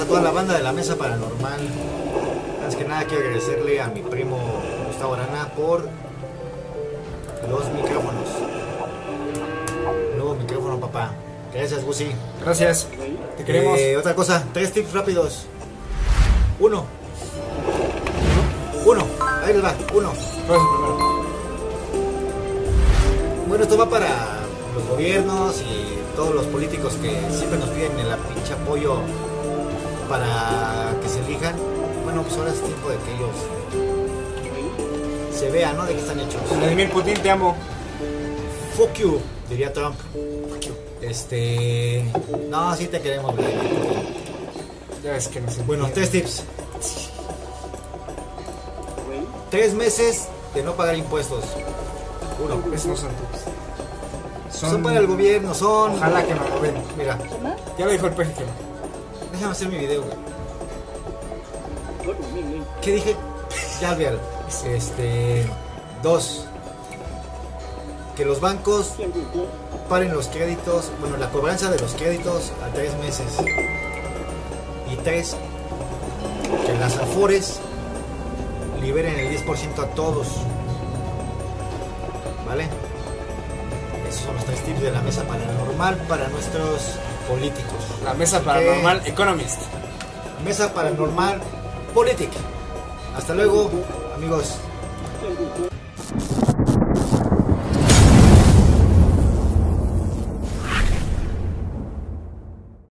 a toda la banda de la mesa paranormal. Antes que nada quiero agradecerle a mi primo Gustavo Arana por los micrófonos. Nuevo micrófono, papá. Gracias, Gusi. Gracias. Te queremos. Eh, otra cosa, tres tips rápidos. Uno. Uno. Ahí les va. Uno. Bueno, esto va para los gobiernos y todos los políticos que siempre nos piden el pinche apoyo para que se elijan. Bueno, pues ahora es tiempo de que ellos se vean, ¿no? De qué están hechos. Vladimir Putin, te amo. Fuck you, diría Trump. Este. No, sí te queremos, güey. Ya ves que no sé. Bueno, tres tips. Tres meses de no pagar impuestos. Uno. Esos no son tips. Son, para el gobierno, son. Ojalá que me lo den. Mira, Ya lo dijo el peje que no. Déjame hacer mi video, güey. ¿Qué dije? Ya olvídalo. Este. Dos. Que los bancos paren los créditos, bueno, la cobranza de los créditos a tres meses. Y tres, que las afores liberen el 10% a todos. ¿Vale? Esos son los tres tips de la mesa paranormal para nuestros políticos. La mesa paranormal Economist. Mesa paranormal política. Hasta luego, amigos.